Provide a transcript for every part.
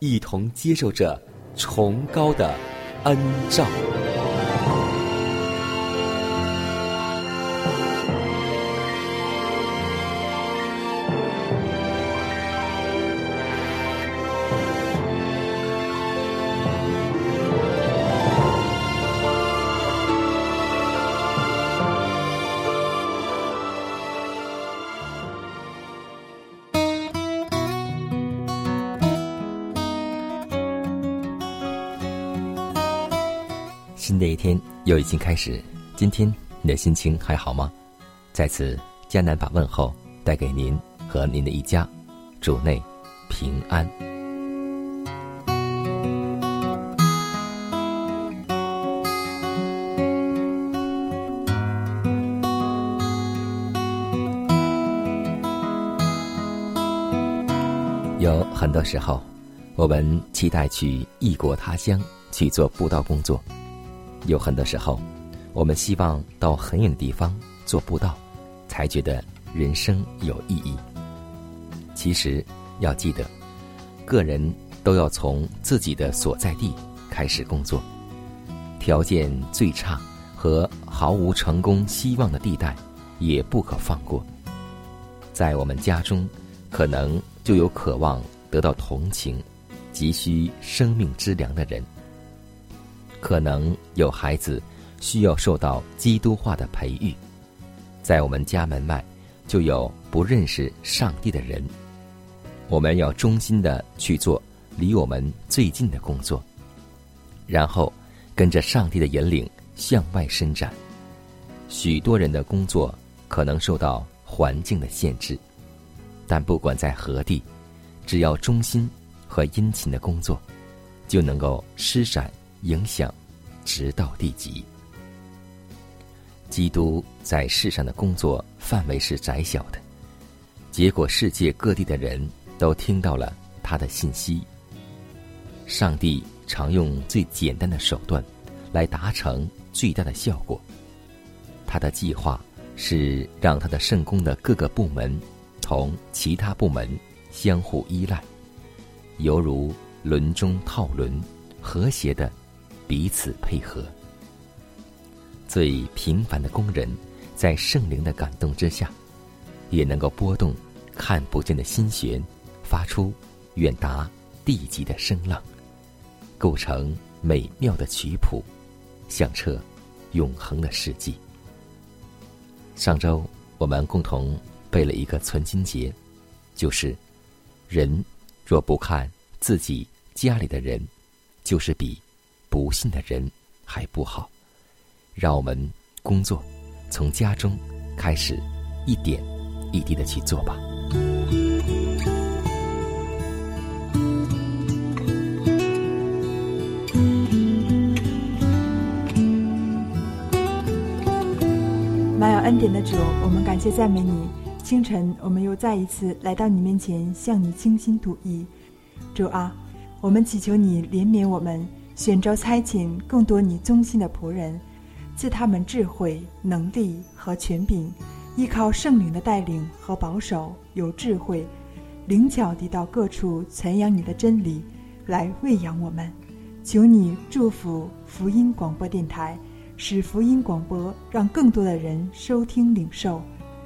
一同接受着崇高的恩照。新的一天又已经开始，今天你的心情还好吗？在此，迦南把问候带给您和您的一家，主内平安。有很多时候，我们期待去异国他乡去做布道工作。有很多时候，我们希望到很远的地方做布道，才觉得人生有意义。其实要记得，个人都要从自己的所在地开始工作。条件最差和毫无成功希望的地带，也不可放过。在我们家中，可能就有渴望得到同情、急需生命之粮的人。可能有孩子需要受到基督化的培育，在我们家门外就有不认识上帝的人。我们要忠心的去做离我们最近的工作，然后跟着上帝的引领向外伸展。许多人的工作可能受到环境的限制，但不管在何地，只要忠心和殷勤的工作，就能够施展。影响，直到地极。基督在世上的工作范围是窄小的，结果世界各地的人都听到了他的信息。上帝常用最简单的手段，来达成最大的效果。他的计划是让他的圣宫的各个部门同其他部门相互依赖，犹如轮中套轮，和谐的。彼此配合，最平凡的工人，在圣灵的感动之下，也能够拨动看不见的心弦，发出远达地极的声浪，构成美妙的曲谱，响彻永恒的世纪。上周我们共同背了一个存心节，就是人若不看自己家里的人，就是比。不信的人还不好，让我们工作从家中开始，一点一滴的去做吧。满有恩典的主，我们感谢赞美你。清晨，我们又再一次来到你面前，向你倾心吐意。主啊，我们祈求你怜悯我们。选召差遣更多你忠心的仆人，赐他们智慧、能力和权柄，依靠圣灵的带领和保守，有智慧、灵巧地到各处传扬你的真理，来喂养我们。求你祝福福音广播电台，使福音广播让更多的人收听领受。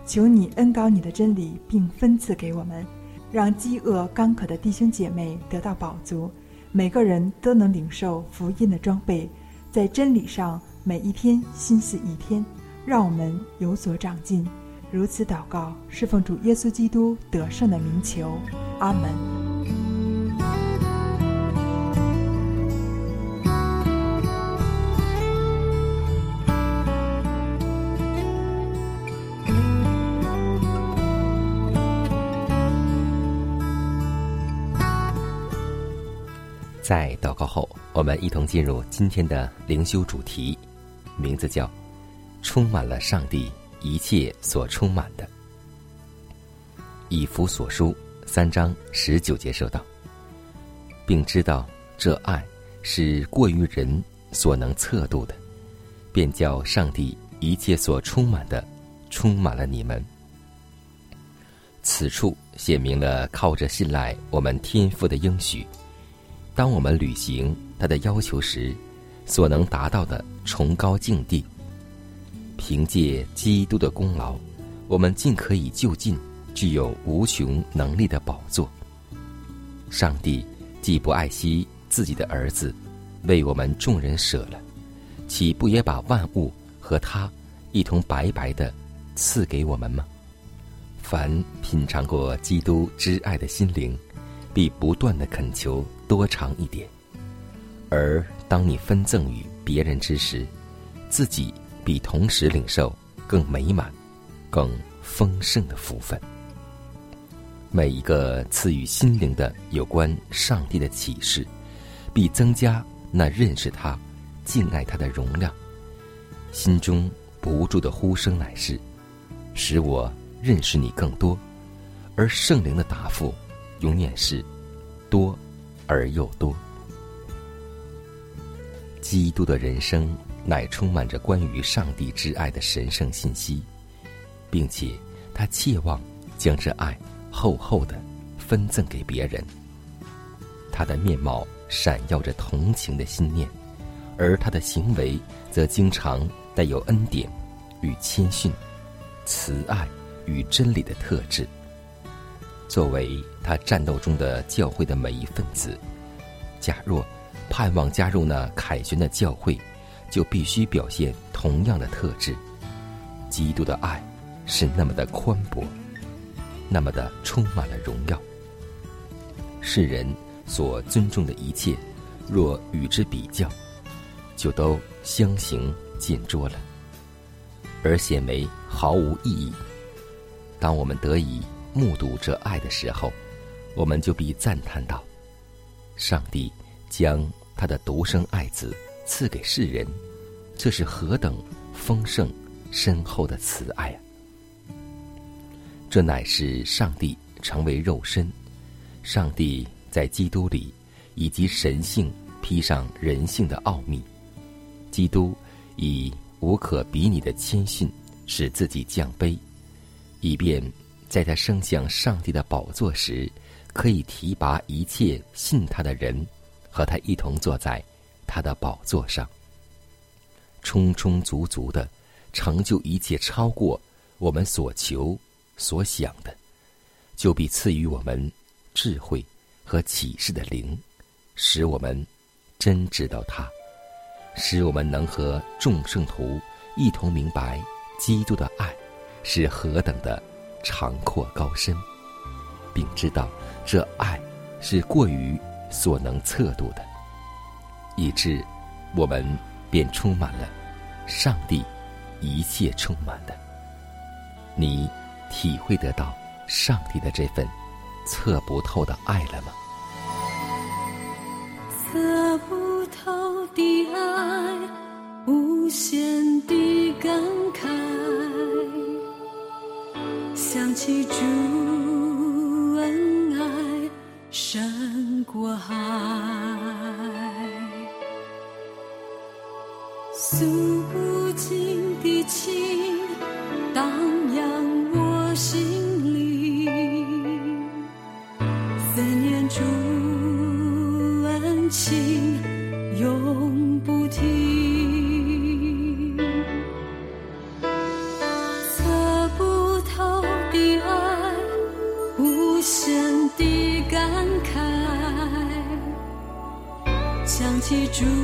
求你恩高你的真理，并分赐给我们，让饥饿干渴的弟兄姐妹得到饱足，每个人都能领受福音的装备，在真理上每一天心思一天，让我们有所长进。如此祷告，侍奉主耶稣基督得胜的名求，阿门。在祷告后，我们一同进入今天的灵修主题，名字叫“充满了上帝一切所充满的”。以弗所书三章十九节说道，并知道这爱是过于人所能测度的，便叫上帝一切所充满的充满了你们。此处写明了靠着信赖我们天赋的应许。当我们履行他的要求时，所能达到的崇高境地，凭借基督的功劳，我们尽可以就近具有无穷能力的宝座。上帝既不爱惜自己的儿子，为我们众人舍了，岂不也把万物和他一同白白的赐给我们吗？凡品尝过基督之爱的心灵，必不断的恳求。多长一点，而当你分赠与别人之时，自己比同时领受更美满、更丰盛的福分。每一个赐予心灵的有关上帝的启示，必增加那认识他、敬爱他的容量。心中不住的呼声乃是：使我认识你更多。而圣灵的答复，永远是多。而又多，基督的人生乃充满着关于上帝之爱的神圣信息，并且他切望将这爱厚厚的分赠给别人。他的面貌闪耀着同情的心念，而他的行为则经常带有恩典与谦逊、慈爱与真理的特质。作为他战斗中的教会的每一份子，假若盼望加入那凯旋的教会，就必须表现同样的特质。基督的爱是那么的宽博，那么的充满了荣耀。世人所尊重的一切，若与之比较，就都相形见拙了，而显为毫无意义。当我们得以。目睹这爱的时候，我们就必赞叹道：“上帝将他的独生爱子赐给世人，这是何等丰盛深厚的慈爱啊！”这乃是上帝成为肉身，上帝在基督里以及神性披上人性的奥秘。基督以无可比拟的谦逊使自己降卑，以便。在他升向上帝的宝座时，可以提拔一切信他的人，和他一同坐在他的宝座上，充充足足的成就一切超过我们所求所想的，就必赐予我们智慧和启示的灵，使我们真知道他，使我们能和众圣徒一同明白基督的爱是何等的。长阔高深，并知道这爱是过于所能测度的，以致我们便充满了上帝一切充满的。你体会得到上帝的这份测不透的爱了吗？测不透的爱，无限的感慨。想起主恩爱胜过海，诉不尽的情荡漾我心里，思念主恩情想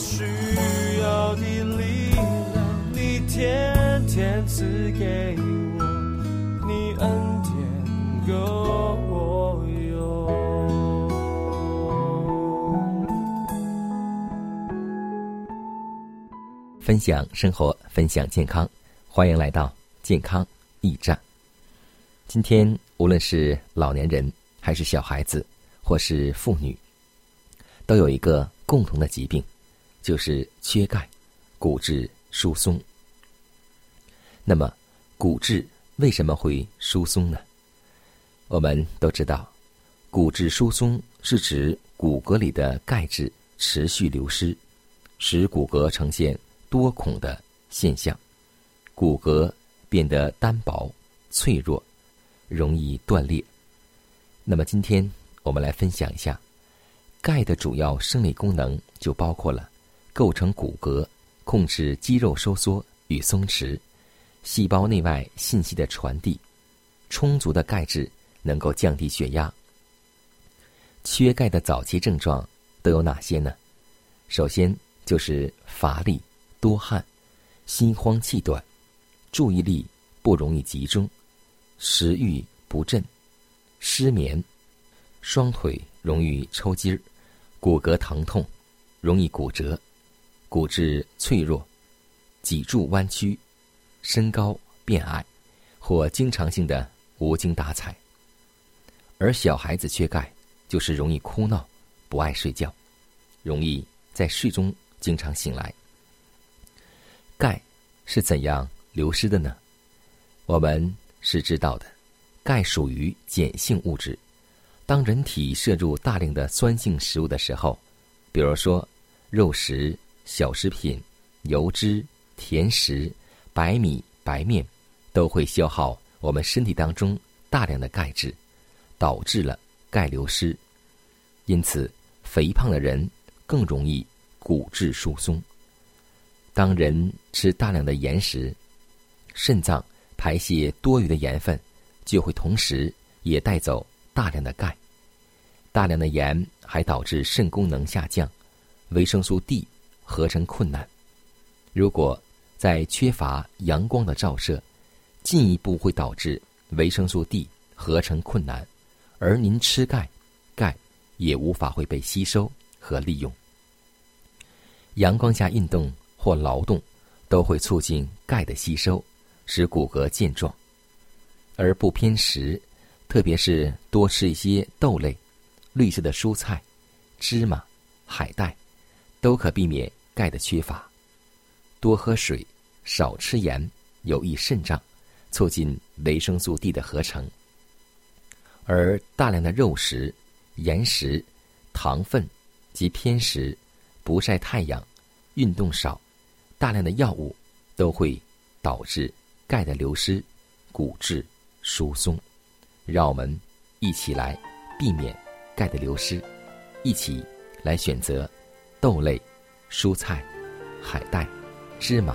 需要的力量，你天天赐给我，你恩典够用。分享生活，分享健康，欢迎来到健康驿站。今天，无论是老年人，还是小孩子，或是妇女，都有一个共同的疾病，就是缺钙、骨质疏松。那么，骨质为什么会疏松呢？我们都知道，骨质疏松是指骨骼里的钙质持续流失，使骨骼呈现多孔的现象，骨骼变得单薄、脆弱，容易断裂。那么，今天我们来分享一下，钙的主要生理功能就包括了构成骨骼、控制肌肉收缩与松弛。细胞内外信息的传递，充足的钙质能够降低血压。缺钙的早期症状都有哪些呢？首先就是乏力、多汗、心慌气短、注意力不容易集中、食欲不振、失眠、双腿容易抽筋儿、骨骼疼痛、容易骨折、骨质脆弱、脊柱弯曲。身高变矮，或经常性的无精打采。而小孩子缺钙，就是容易哭闹、不爱睡觉，容易在睡中经常醒来。钙是怎样流失的呢？我们是知道的，钙属于碱性物质。当人体摄入大量的酸性食物的时候，比如说肉食、小食品、油脂、甜食。白米、白面都会消耗我们身体当中大量的钙质，导致了钙流失。因此，肥胖的人更容易骨质疏松。当人吃大量的盐时，肾脏排泄多余的盐分，就会同时也带走大量的钙。大量的盐还导致肾功能下降，维生素 D 合成困难。如果在缺乏阳光的照射，进一步会导致维生素 D 合成困难，而您吃钙，钙也无法会被吸收和利用。阳光下运动或劳动都会促进钙的吸收，使骨骼健壮。而不偏食，特别是多吃一些豆类、绿色的蔬菜、芝麻、海带，都可避免钙的缺乏。多喝水，少吃盐，有益肾脏，促进维生素 D 的合成。而大量的肉食、盐食、糖分及偏食、不晒太阳、运动少、大量的药物，都会导致钙的流失、骨质疏松。让我们一起来避免钙的流失，一起来选择豆类、蔬菜、海带。芝麻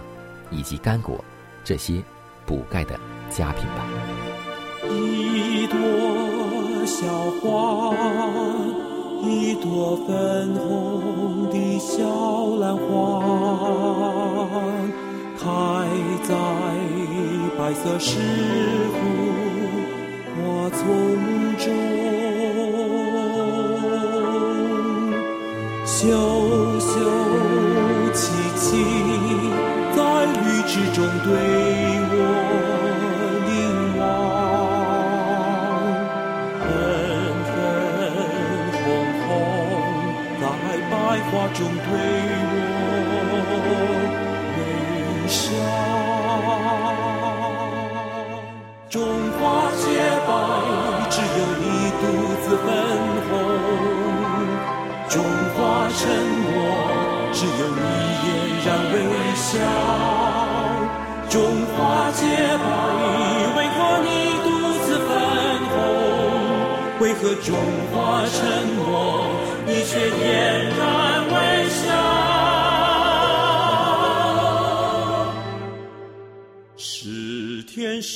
以及干果，这些补钙的佳品吧。一朵小花，一朵粉红的小兰花，开在白色石斛花丛中，羞羞戚戚。之中对我凝望，粉粉红红在百花中对我微笑。中华洁白，只有你独自只有你嫣然微笑。中华洁白，为何你独自粉红？为何中华沉默，你却嫣然微笑？是天使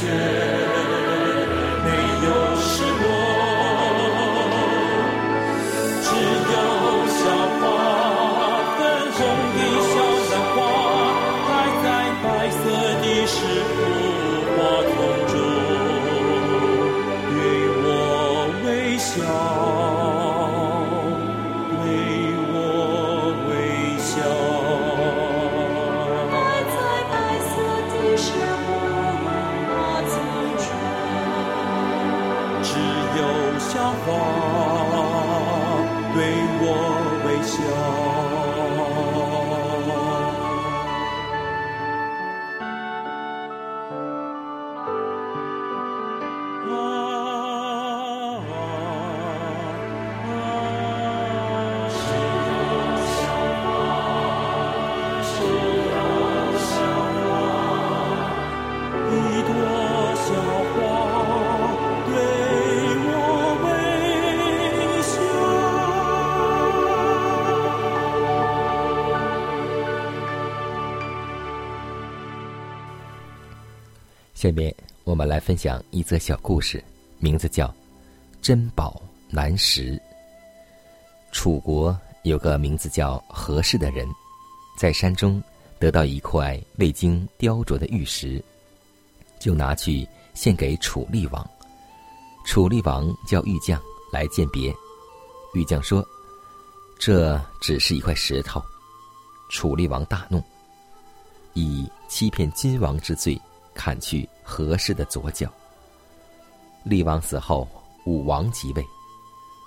空下面我们来分享一则小故事，名字叫《珍宝难识》。楚国有个名字叫何氏的人，在山中得到一块未经雕琢的玉石，就拿去献给楚厉王。楚厉王叫玉匠来鉴别，玉匠说：“这只是一块石头。”楚厉王大怒，以欺骗君王之罪砍去何氏的左脚。厉王死后，武王即位，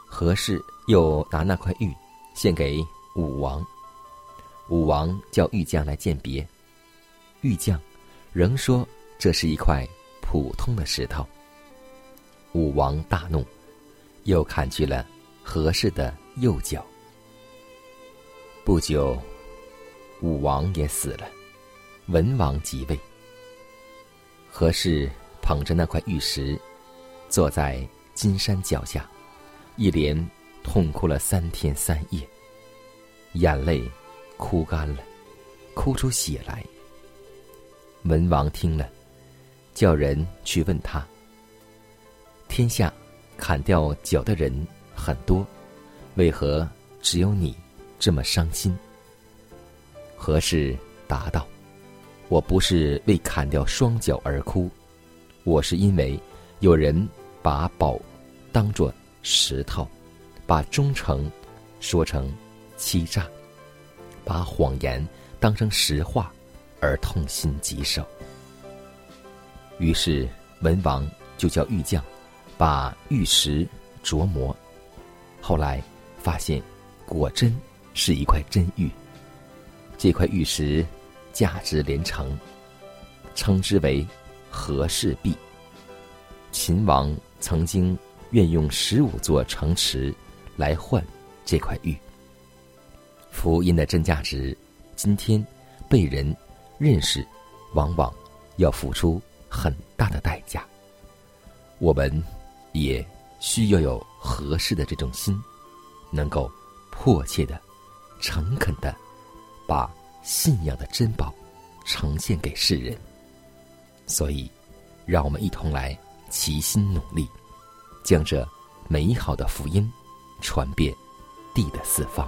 何氏又拿那块玉献给武王。武王叫玉匠来鉴别，玉匠仍说这是一块普通的石头。武王大怒，又砍去了何氏的右脚。不久，武王也死了，文王即位。何氏捧着那块玉石，坐在金山脚下，一连痛哭了三天三夜，眼泪哭干了，哭出血来。文王听了，叫人去问他：天下砍掉脚的人很多，为何只有你这么伤心？何氏答道：“我不是为砍掉双脚而哭，我是因为有人把宝当作石头，把忠诚说成欺诈，把谎言当成实话，而痛心疾首。于是文王就叫玉匠把玉石琢磨，后来发现果真是一块真玉。这块玉石价值连城，称之为和氏璧。秦王曾经愿用十五座城池来换这块玉。福音的真价值，今天被人认识，往往要付出很大的代价。我们也需要有合适的这种心，能够迫切的、诚恳的把信仰的珍宝呈现给世人。所以，让我们一同来。齐心努力，将这美好的福音传遍地的四方。